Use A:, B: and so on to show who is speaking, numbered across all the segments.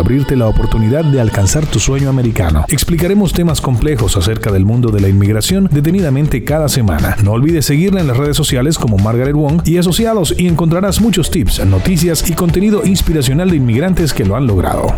A: abrirte la oportunidad de alcanzar tu sueño americano. Explicaremos temas complejos acerca del mundo de la inmigración detenidamente cada semana. No olvides seguirla en las redes sociales como Margaret Wong y asociados y encontrarás muchos tips, noticias y contenido inspiracional de inmigrantes que lo han logrado.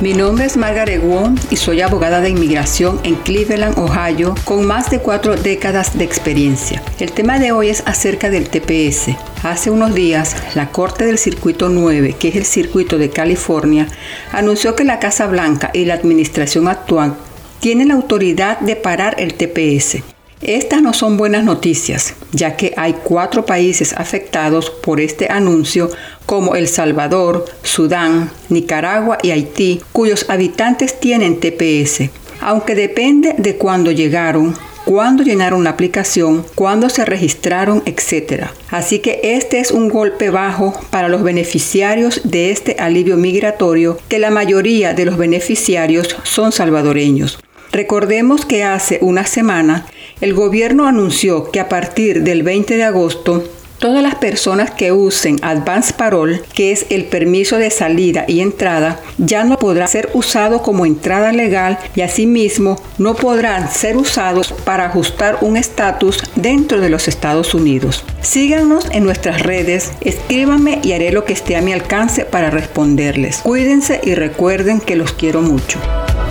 B: Mi nombre es Margaret Wong y soy abogada de inmigración en Cleveland, Ohio, con más de cuatro décadas de experiencia. El tema de hoy es acerca del TPS. Hace unos días, la Corte del Circuito 9, que es el circuito de California, anunció que la Casa Blanca y la administración actual tienen la autoridad de parar el TPS. Estas no son buenas noticias, ya que hay cuatro países afectados por este anuncio como El Salvador, Sudán, Nicaragua y Haití, cuyos habitantes tienen TPS, aunque depende de cuándo llegaron, cuándo llenaron la aplicación, cuándo se registraron, etc. Así que este es un golpe bajo para los beneficiarios de este alivio migratorio, que la mayoría de los beneficiarios son salvadoreños. Recordemos que hace una semana el gobierno anunció que a partir del 20 de agosto Todas las personas que usen Advance Parole, que es el permiso de salida y entrada, ya no podrá ser usado como entrada legal y asimismo no podrán ser usados para ajustar un estatus dentro de los Estados Unidos. Síganos en nuestras redes, escríbanme y haré lo que esté a mi alcance para responderles. Cuídense y recuerden que los quiero mucho.